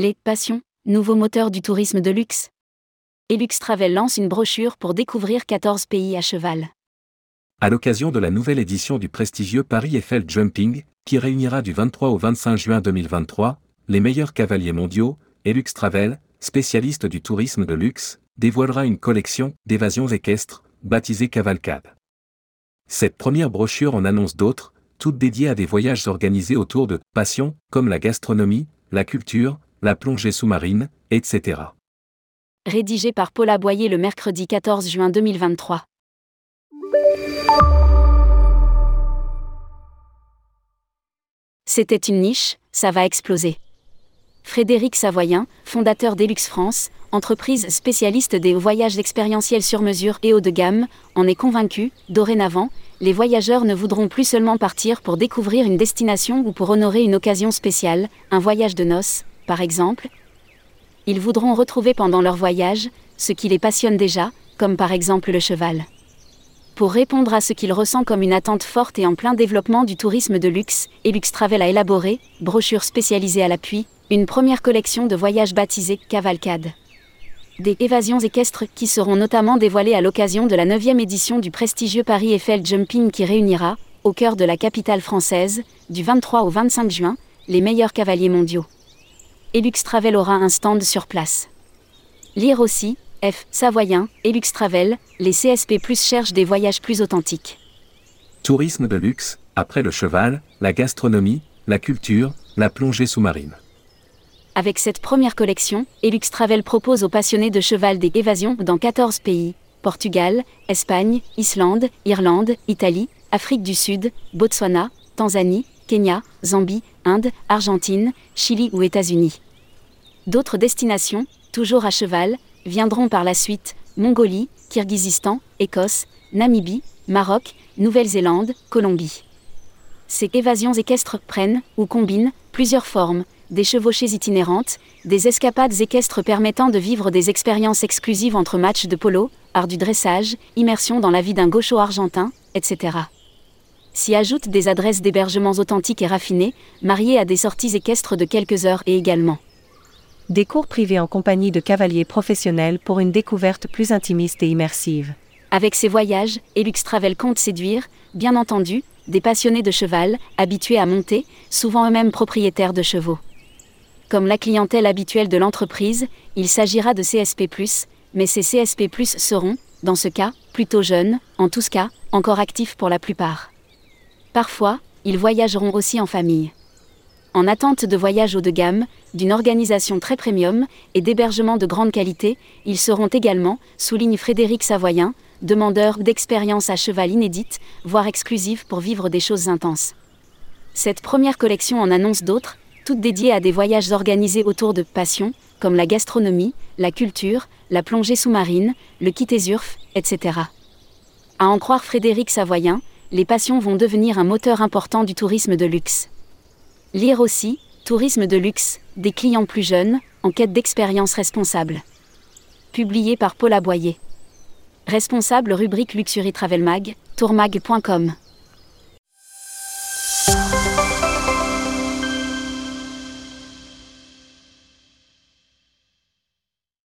Les passions, nouveau moteur du tourisme de luxe. Elux Travel lance une brochure pour découvrir 14 pays à cheval. À l'occasion de la nouvelle édition du prestigieux Paris Eiffel Jumping, qui réunira du 23 au 25 juin 2023 les meilleurs cavaliers mondiaux, Elux Travel, spécialiste du tourisme de luxe, dévoilera une collection d'évasions équestres, baptisée Cavalcade. Cette première brochure en annonce d'autres, toutes dédiées à des voyages organisés autour de passions, comme la gastronomie, la culture, la plongée sous-marine, etc. Rédigé par Paula Boyer le mercredi 14 juin 2023. C'était une niche, ça va exploser. Frédéric Savoyen, fondateur d'Elux France, entreprise spécialiste des voyages expérientiels sur mesure et haut de gamme, en est convaincu, dorénavant, les voyageurs ne voudront plus seulement partir pour découvrir une destination ou pour honorer une occasion spéciale, un voyage de noces, par exemple. Ils voudront retrouver pendant leur voyage ce qui les passionne déjà, comme par exemple le cheval. Pour répondre à ce qu'il ressent comme une attente forte et en plein développement du tourisme de luxe, Elux Travel a élaboré, brochure spécialisée à l'appui, une première collection de voyages baptisée Cavalcade. Des évasions équestres qui seront notamment dévoilées à l'occasion de la 9e édition du prestigieux Paris Eiffel Jumping qui réunira, au cœur de la capitale française, du 23 au 25 juin, les meilleurs cavaliers mondiaux. Elux Travel aura un stand sur place. Lire aussi, F. Savoyen, Elux Travel, les CSP Plus cherchent des voyages plus authentiques. Tourisme de luxe, après le cheval, la gastronomie, la culture, la plongée sous-marine. Avec cette première collection, Elux Travel propose aux passionnés de cheval des évasions dans 14 pays Portugal, Espagne, Islande, Irlande, Italie, Afrique du Sud, Botswana, Tanzanie, Kenya, Zambie, Inde, Argentine, Chili ou États-Unis. D'autres destinations, toujours à cheval, viendront par la suite Mongolie, Kirghizistan, Écosse, Namibie, Maroc, Nouvelle-Zélande, Colombie. Ces évasions équestres prennent, ou combinent, plusieurs formes, des chevauchées itinérantes, des escapades équestres permettant de vivre des expériences exclusives entre matchs de polo, art du dressage, immersion dans la vie d'un gaucho argentin, etc. S'y ajoutent des adresses d'hébergements authentiques et raffinés, mariées à des sorties équestres de quelques heures et également des cours privés en compagnie de cavaliers professionnels pour une découverte plus intimiste et immersive. Avec ses voyages, Elux Travel compte séduire, bien entendu, des passionnés de cheval, habitués à monter, souvent eux-mêmes propriétaires de chevaux. Comme la clientèle habituelle de l'entreprise, il s'agira de CSP, mais ces CSP seront, dans ce cas, plutôt jeunes, en tous cas, encore actifs pour la plupart. Parfois, ils voyageront aussi en famille en attente de voyages haut de gamme, d'une organisation très premium et d'hébergement de grande qualité, ils seront également, souligne Frédéric Savoyen, demandeurs d'expériences à cheval inédites, voire exclusives pour vivre des choses intenses. Cette première collection en annonce d'autres, toutes dédiées à des voyages organisés autour de passions, comme la gastronomie, la culture, la plongée sous-marine, le surf, etc. À en croire Frédéric Savoyen, les passions vont devenir un moteur important du tourisme de luxe. Lire aussi, Tourisme de luxe, des clients plus jeunes, en quête d'expérience responsable. Publié par Paula Boyer. Responsable rubrique Luxury Travel Mag, tourmag.com.